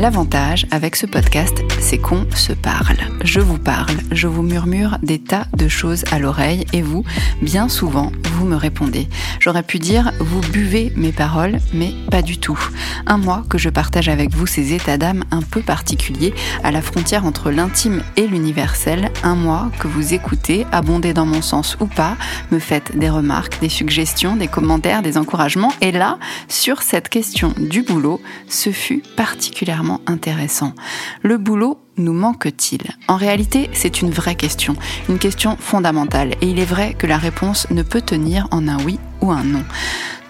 L'avantage avec ce podcast, c'est qu'on se parle. Je vous parle, je vous murmure des tas de choses à l'oreille et vous, bien souvent, vous me répondez. J'aurais pu dire, vous buvez mes paroles, mais pas du tout. Un mois que je partage avec vous ces états d'âme un peu particuliers à la frontière entre l'intime et l'universel. Un mois que vous écoutez, abondez dans mon sens ou pas, me faites des remarques, des suggestions, des commentaires, des encouragements. Et là, sur cette question du boulot, ce fut particulièrement intéressant. Le boulot nous manque-t-il? En réalité, c'est une vraie question, une question fondamentale, et il est vrai que la réponse ne peut tenir en un oui ou un non.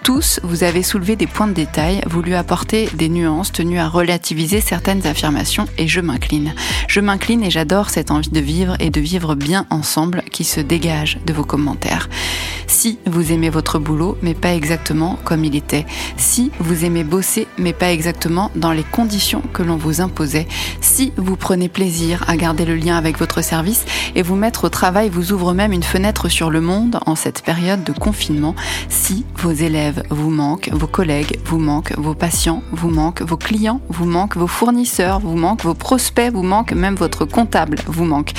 Tous, vous avez soulevé des points de détail, voulu apporter des nuances, tenu à relativiser certaines affirmations, et je m'incline. Je m'incline et j'adore cette envie de vivre et de vivre bien ensemble qui se dégage de vos commentaires. Si vous aimez votre boulot, mais pas exactement comme il était. Si vous aimez bosser, mais pas exactement dans les conditions que l'on vous imposait. Si vous prenez plaisir à garder le lien avec votre service et vous mettre au travail vous ouvre même une fenêtre sur le monde en cette période de confinement. Si vos élèves vous manquent, vos collègues vous manquent, vos patients vous manquent, vos clients vous manquent, vos fournisseurs vous manquent, vos prospects vous manquent, même votre comptable vous manque.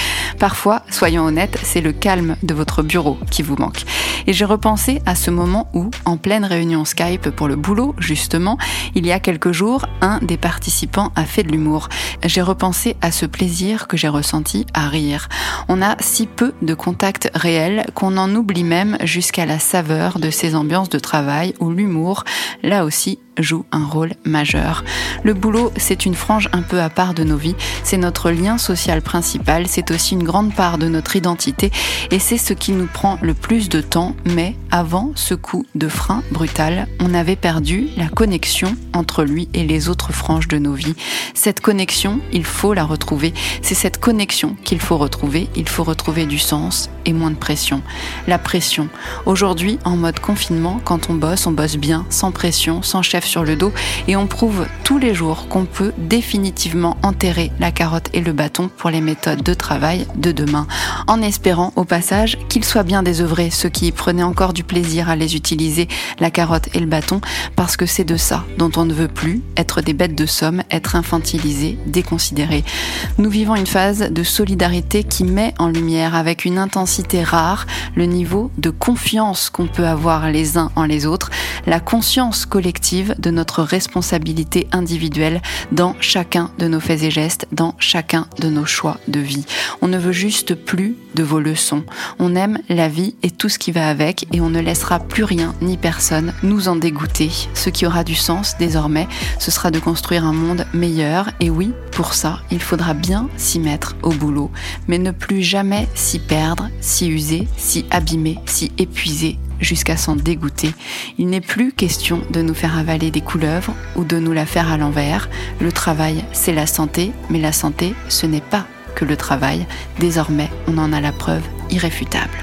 Parfois, soyons honnêtes, c'est le calme de votre bureau qui vous manque. Et j'ai repensé à ce moment où, en pleine réunion Skype pour le boulot, justement, il y a quelques jours, un des participants a fait de l'humour. J'ai repensé à ce plaisir que j'ai ressenti à rire. On a si peu de contacts réels qu'on en oublie même jusqu'à la saveur de ces ambiances de travail où l'humour, là aussi, joue un rôle majeur. Le boulot, c'est une frange un peu à part de nos vies, c'est notre lien social principal, c'est aussi une grande part de notre identité et c'est ce qui nous prend le plus de temps, mais avant ce coup de frein brutal, on avait perdu la connexion entre lui et les autres franges de nos vies. Cette connexion, il faut la retrouver, c'est cette connexion qu'il faut retrouver, il faut retrouver du sens et moins de pression. La pression. Aujourd'hui, en mode confinement, quand on bosse, on bosse bien, sans pression, sans chef sur le dos et on prouve tous les jours qu'on peut définitivement enterrer la carotte et le bâton pour les méthodes de travail de demain, en espérant au passage qu'ils soient bien désœuvrés, ceux qui prenaient encore du plaisir à les utiliser, la carotte et le bâton, parce que c'est de ça dont on ne veut plus, être des bêtes de somme, être infantilisés, déconsidérés. Nous vivons une phase de solidarité qui met en lumière avec une intensité rare le niveau de confiance qu'on peut avoir les uns en les autres, la conscience collective de notre responsabilité individuelle dans chacun de nos faits et gestes, dans chacun de nos choix de vie. On ne juste plus de vos leçons. On aime la vie et tout ce qui va avec et on ne laissera plus rien ni personne nous en dégoûter. Ce qui aura du sens désormais, ce sera de construire un monde meilleur et oui, pour ça, il faudra bien s'y mettre au boulot, mais ne plus jamais s'y perdre, s'y user, s'y abîmer, s'y épuiser jusqu'à s'en dégoûter. Il n'est plus question de nous faire avaler des couleuvres ou de nous la faire à l'envers. Le travail, c'est la santé, mais la santé, ce n'est pas le travail. Désormais, on en a la preuve irréfutable.